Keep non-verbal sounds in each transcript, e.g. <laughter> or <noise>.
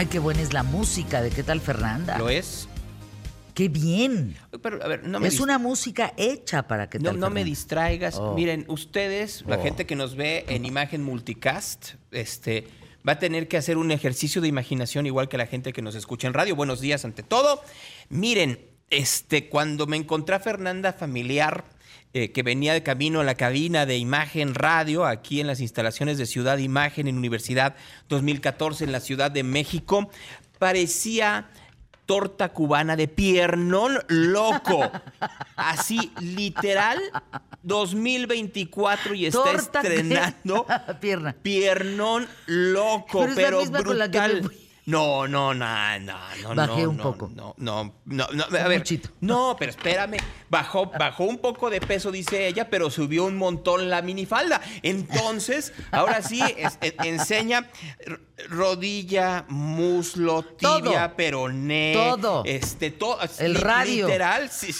Ay, qué buena es la música de qué tal Fernanda. ¿Lo es? Qué bien. Pero, a ver, no me es una música hecha para qué No, tal no me distraigas. Oh. Miren, ustedes, la Oh. gente que nos ve en imagen multicast, este, va a tener que hacer un ejercicio de imaginación igual que la gente que nos escucha en radio. Buenos días ante todo. Miren, este, cuando me encontré a Fernanda familiar, eh, que venía de camino a la cabina de imagen radio, aquí en las instalaciones de Ciudad Imagen en Universidad 2014 en la Ciudad de México, parecía torta cubana de piernón loco. Así, literal, 2024 y está Torta estrenando <laughs> Pierna. piernón loco, Pero pero, brutal. No, no, no, no, no. Bajé no, un no, poco. No, no, no, no, a ver. muchito. No, pero espérame. Bajó, bajó un poco de peso, dice ella, pero subió un montón la minifalda. Entonces, ahora sí, es- e- enseña rodilla, muslo, tibia, Todo. peroné. Todo. Este, todo. El radio. Literal, sí.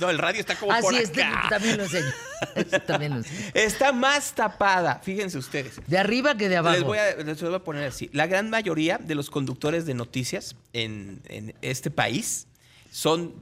No, el radio está como Así por es, acá. también lo enseño. Eso también lo enseño. <laughs> Está más tapada, fíjense ustedes. De arriba que de abajo. Les voy, a, les voy a poner así. La gran mayoría de los conductores de noticias en, en este país son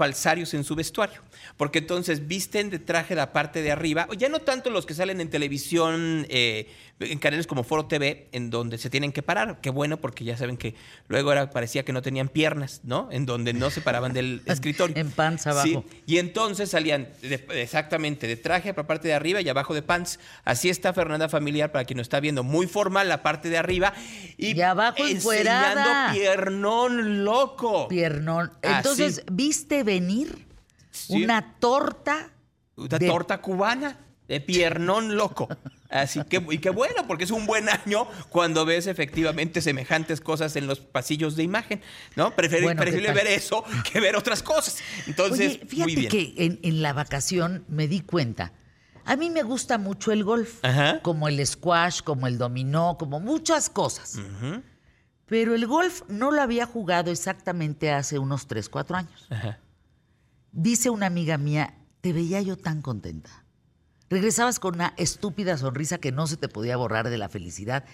falsarios en su vestuario. Porque entonces visten de traje la parte de arriba, ya no tanto los que salen en televisión, eh, en canales como Foro TV, en donde se tienen que parar. Qué bueno, porque ya saben que luego era, parecía que no tenían piernas, ¿no? En donde no se paraban del <laughs> escritorio. En pants Sí, abajo. y entonces salían de- exactamente de traje para parte de arriba y abajo de pants. Así está Fernanda Familiar, para quien nos está viendo, muy formal la parte de arriba. Y, Y abajo encuerada. enseñando piernón loco. Piernón. Así. Entonces, ¿viste venir Sí. una torta? Una de- torta cubana de piernón loco. Así que, y qué bueno, porque es un buen año cuando ves efectivamente semejantes cosas en los pasillos de imagen, ¿no? Preferi- Bueno, ver eso que ver otras cosas. Entonces, Oye, fíjate muy bien. que en, en la vacación me di cuenta. A mí me gusta mucho el golf, Ajá. como el squash, como el dominó, como muchas cosas. Pero el golf no lo había jugado exactamente hace unos 3, 4 años. ajá. Dice una amiga mía, te veía yo tan contenta. Regresabas con una estúpida sonrisa que no se te podía borrar de la felicidad.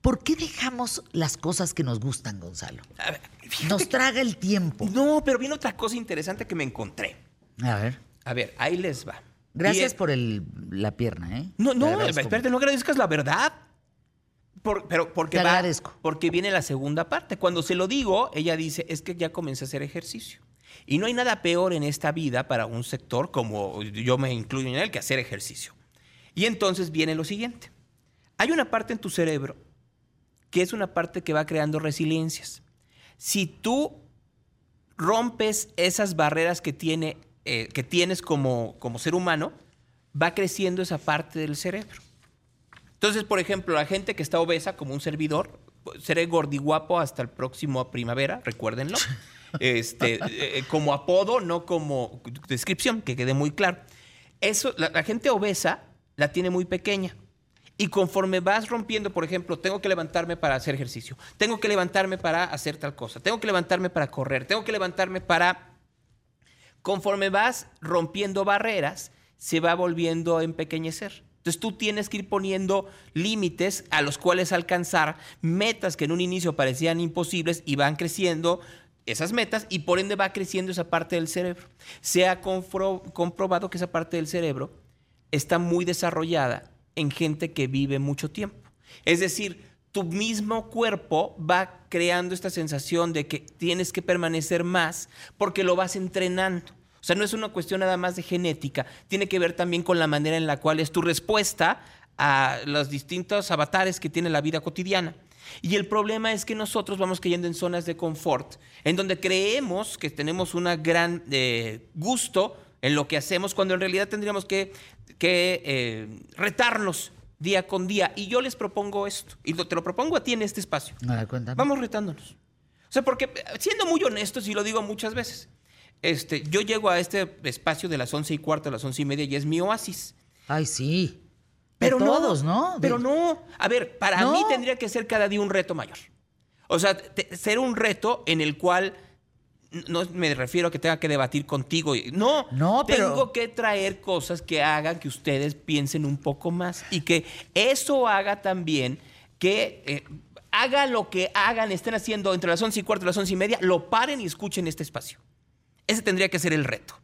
¿Por qué dejamos las cosas que nos gustan, Gonzalo? A ver, Nos traga el tiempo. No, pero viene otra cosa interesante que me encontré. A ver. A ver, ahí les va. Gracias Y, por el, la pierna, ¿eh? No, no, espérate, no agradezcas la verdad. Por- pero porque Te va- agradezco. porque viene la segunda parte. Cuando se lo digo, ella dice, es que ya comencé a hacer ejercicio. Y no hay nada peor en esta vida para un sector como yo me incluyo en él que hacer ejercicio. Y entonces viene lo siguiente. Hay una parte en tu cerebro que es una parte que va creando resiliencias. Si tú rompes esas barreras que, tiene, eh, que tienes como, como ser humano, va creciendo esa parte del cerebro. Entonces, por ejemplo, la gente que está obesa como un servidor, seré gordiguapo hasta el próximo primavera, recuérdenlo. <laughs> Este, eh, como apodo, no como descripción, que quede muy claro. Eso, la, la gente obesa la tiene muy pequeña. Y conforme vas rompiendo, por ejemplo, tengo que levantarme para hacer ejercicio, tengo que levantarme para hacer tal cosa, tengo que levantarme para correr, tengo que levantarme para conforme vas rompiendo barreras, se va volviendo a empequeñecer. Entonces tú tienes que ir poniendo límites a los cuales alcanzar, metas que en un inicio parecían imposibles y van creciendo esas metas y por ende va creciendo esa parte del cerebro. Se ha comprobado que esa parte del cerebro está muy desarrollada en gente que vive mucho tiempo. Es decir, tu mismo cuerpo va creando esta sensación de que tienes que permanecer más porque lo vas entrenando. O sea, no es una cuestión nada más de genética, tiene que ver también con la manera en la cual es tu respuesta a los distintos avatares que tiene la vida cotidiana. Y el problema es que nosotros vamos cayendo en zonas de confort, en donde creemos que tenemos un gran eh, gusto en lo que hacemos, cuando en realidad tendríamos que, que, eh, retarnos día con día. Y yo les propongo esto, y te lo propongo a ti en este espacio. Ver. Vamos retándonos. O sea, porque eh, siendo muy honestos, y lo digo muchas veces, este, yo llego a este espacio de las once y cuarto a las once y media y es mi oasis. Ay, sí. Pero de todos, ¿no? Pero no. A ver, para No. mí tendría que ser cada día un reto mayor. O sea, te- ser un reto en el cual no me refiero a que tenga que debatir contigo. No, No, pero- tengo que traer cosas que hagan que ustedes piensen un poco más y que eso haga también que eh, haga lo que hagan, estén haciendo entre las 11 y cuarto y las 11 y media, lo paren y escuchen este espacio. Ese tendría que ser el reto.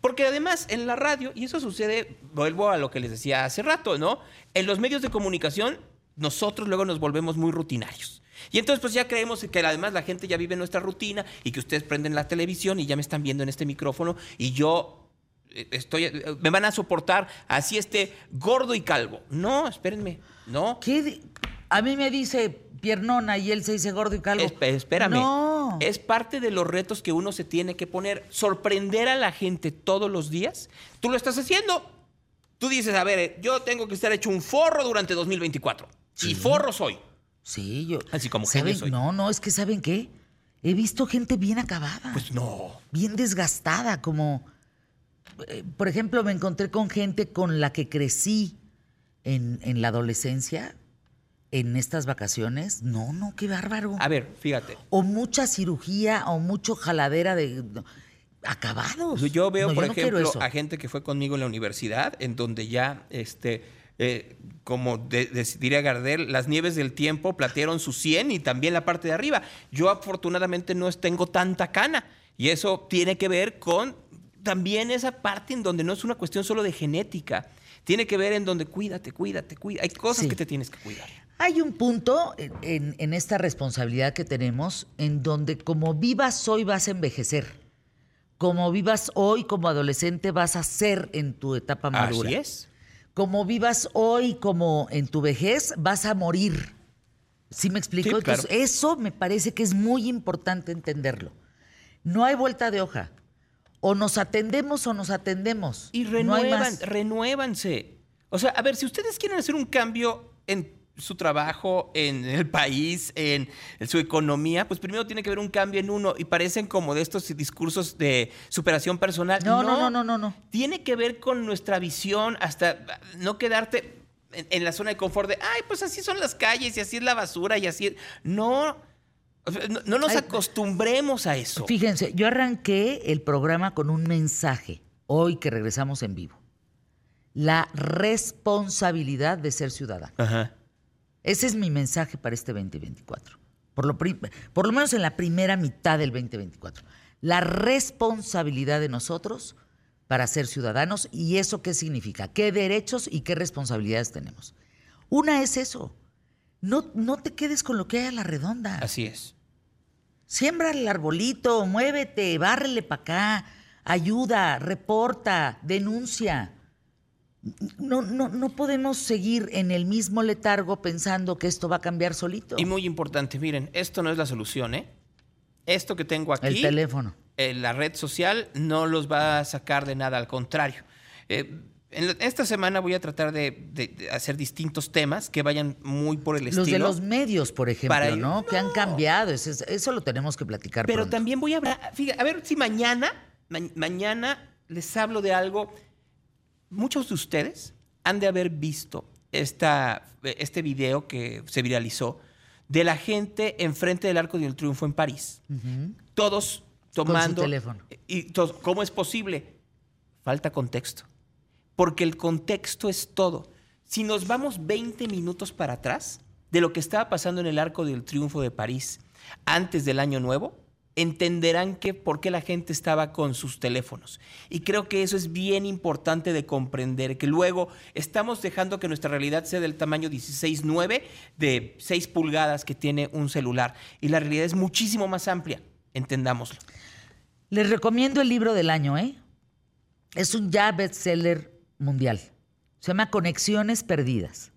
Porque además en la radio, y eso sucede, vuelvo a lo que les decía hace rato, ¿no? En los medios de comunicación, nosotros luego nos volvemos muy rutinarios. Y entonces pues ya creemos que además la gente ya vive nuestra rutina y que ustedes prenden la televisión y ya me están viendo en este micrófono y yo eh, estoy, eh, me van a soportar así este gordo y calvo. No, espérenme, no. ¿Qué? A mí me dice piernona y él se dice gordo y calvo. espérame. No. Es parte de los retos que uno se tiene que poner. Sorprender a la gente todos los días. Tú lo estás haciendo. Tú dices, a ver, yo tengo que estar hecho un forro durante 2024. Y forro soy. Sí, yo. Así como ¿saben? soy. No, no, es que ¿saben qué? He visto gente bien acabada. Pues no. Bien desgastada, como. Eh, por ejemplo, me encontré con gente con la que crecí en, en la adolescencia en estas vacaciones. No, no, qué bárbaro. A ver, fíjate. O mucha cirugía o mucho jaladera de acabados. Yo veo, por ejemplo, a gente que fue conmigo en la universidad, en donde ya, este, eh, como diría Gardel, las nieves del tiempo platearon su 100 y también la parte de arriba. Yo afortunadamente no tengo tanta cana y eso tiene que ver con también esa parte en donde no es una cuestión solo de genética. Tiene que ver en donde cuídate, cuídate, cuídate. Hay cosas que te tienes que cuidar. Hay un punto en, esta responsabilidad que tenemos en donde como vivas hoy vas a envejecer. Como vivas hoy como adolescente vas a ser en tu etapa madura. Así es. Como vivas hoy como en tu vejez vas a morir. ¿Sí me explico? Entonces, eso me parece que es muy importante entenderlo. No hay vuelta de hoja. O nos atendemos o nos atendemos. Y renuevan, renuévanse. O sea, a ver, si ustedes quieren hacer un cambio en su trabajo en el país, en, su economía, pues primero tiene que haber un cambio en uno y parecen como de estos discursos de superación personal. No, no, no, no, no. no. Tiene que ver con nuestra visión, hasta no quedarte en, la zona de confort de, ay, pues así son las calles y así es la basura y así. No. No, nos acostumbremos a eso. Fíjense, yo arranqué el programa con un mensaje, hoy que regresamos en vivo. La responsabilidad de ser ciudadano. Ajá. Ese es mi mensaje para este 2024. Por lo, por lo menos en la primera mitad del 2024. La responsabilidad de nosotros para ser ciudadanos y eso qué significa, qué derechos y qué responsabilidades tenemos. Una es eso. No, no te quedes con lo que hay a la redonda. Así es. Siembra el arbolito, muévete, bárrele para acá, ayuda, reporta, denuncia no, no, no podemos seguir en el mismo letargo pensando que esto va a cambiar solito. Y muy importante, miren, esto no es la solución, ¿eh? Esto que tengo aquí. El teléfono. En la red social no los va a sacar de nada, al contrario. Eh, en esta semana voy a tratar de, hacer distintos temas que vayan muy por el estilo. Los de los medios, por ejemplo, ¿no? Que han cambiado. Eso, lo tenemos que platicar. Pero también voy a hablar. Fíjate, a ver si mañana, mañana les hablo de algo muchos de ustedes han de haber visto esta, este video que se viralizó de la gente enfrente del Arco del Triunfo en París. Todos tomando... Con teléfono. Y ¿Cómo es posible? Falta contexto. Porque el contexto es todo. Si nos vamos 20 minutos para atrás de lo que estaba pasando en el Arco del Triunfo de París antes del Año Nuevo, entenderán que por qué la gente estaba con sus teléfonos. Y creo que eso es bien importante de comprender, que luego estamos dejando que nuestra realidad sea del tamaño 16.9 de 6 pulgadas que tiene un celular. Y la realidad es muchísimo más amplia, entendámoslo. Les recomiendo el libro del año, ¿eh? Es un ya bestseller mundial. Se llama Conexiones Perdidas.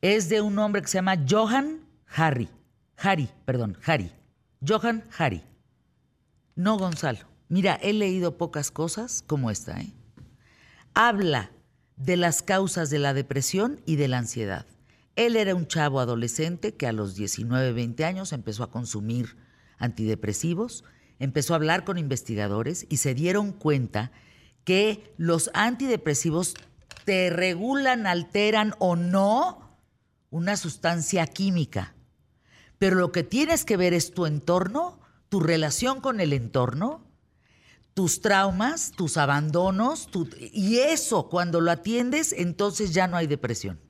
Es de un hombre que se llama Johan Harry. Harry, perdón, Harry. Johan Hari. No Gonzalo. Mira, he leído pocas cosas como esta. ¿eh? Habla de las causas de la depresión y de la ansiedad. Él era un chavo adolescente que a los 19, 20 años empezó a consumir antidepresivos, empezó a hablar con investigadores y se dieron cuenta que los antidepresivos te regulan, alteran o no una sustancia química pero lo que tienes que ver es tu entorno, tu relación con el entorno, tus traumas, tus abandonos, y eso cuando lo atiendes, entonces ya no hay depresión.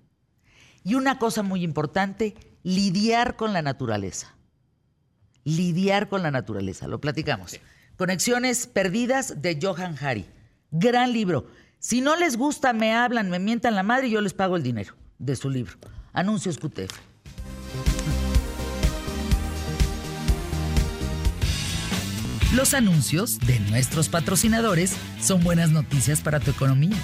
Y una cosa muy importante, lidiar con la naturaleza. Lidiar con la naturaleza, lo platicamos. Conexiones perdidas de Johan Hari. Gran libro. Si no les gusta, me hablan, me mientan la madre y yo les pago el dinero de su libro. Anuncios QTF. Los anuncios de nuestros patrocinadores son buenas noticias para tu economía.